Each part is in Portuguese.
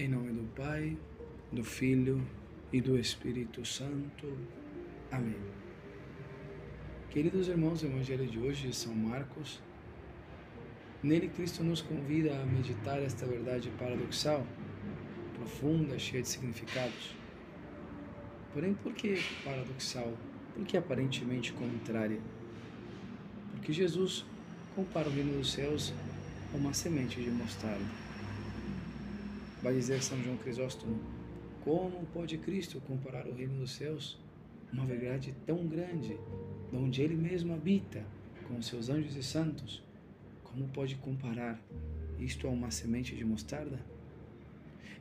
Em nome do Pai, do Filho e do Espírito Santo. Amém. Queridos irmãos, o Evangelho de hoje de São Marcos. Nele, Cristo nos convida a meditar esta verdade paradoxal, profunda, cheia de significados. Porém, por que paradoxal? Por que aparentemente contrária? Porque Jesus compara o reino dos céus a uma semente de mostarda. Vai dizer São João Crisóstomo: Como pode Cristo comparar o reino dos céus, uma verdade tão grande, onde Ele mesmo habita, com seus anjos e santos? Como pode comparar isto a uma semente de mostarda?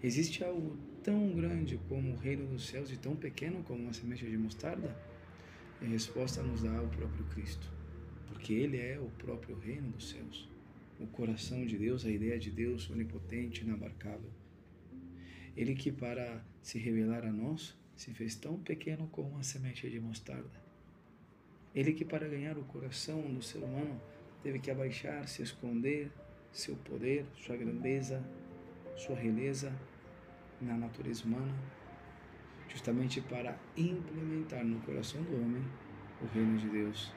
Existe algo tão grande como o reino dos céus e tão pequeno como uma semente de mostarda? E a resposta nos dá o próprio Cristo, porque Ele é o próprio reino dos céus, o coração de Deus, a ideia de Deus onipotente, inabarcável. Ele que para se revelar a nós se fez tão pequeno como uma semente de mostarda. Ele que para ganhar o coração do ser humano teve que abaixar, se esconder seu poder, sua grandeza, sua realeza na natureza humana, justamente para implementar no coração do homem o reino de Deus.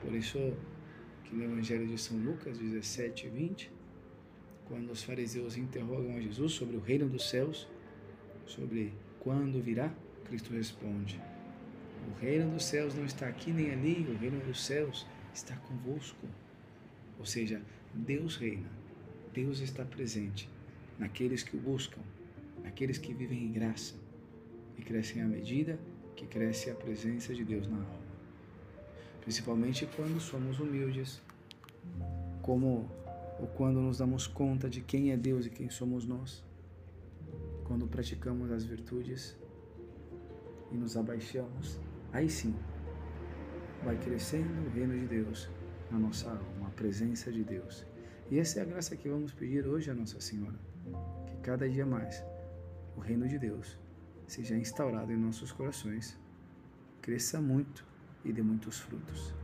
Por isso que no Evangelho de São Lucas 17, 20, quando os fariseus interrogam a Jesus sobre o reino dos céus, sobre quando virá, Cristo responde: O reino dos céus não está aqui nem ali, o reino dos céus está convosco. Ou seja, Deus reina, Deus está presente naqueles que o buscam, naqueles que vivem em graça e crescem à medida que cresce a presença de Deus na alma. Principalmente quando somos humildes, como ou quando nos damos conta de quem é Deus e quem somos nós, quando praticamos as virtudes e nos abaixamos, aí sim vai crescendo o reino de Deus na nossa alma, a presença de Deus. E essa é a graça que vamos pedir hoje a Nossa Senhora, que cada dia mais o reino de Deus seja instaurado em nossos corações, cresça muito e dê muitos frutos.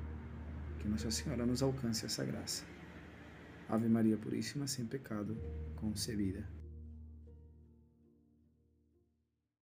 Que Nossa Senhora nos alcance essa graça. Ave Maria Puríssima, sem pecado concebida.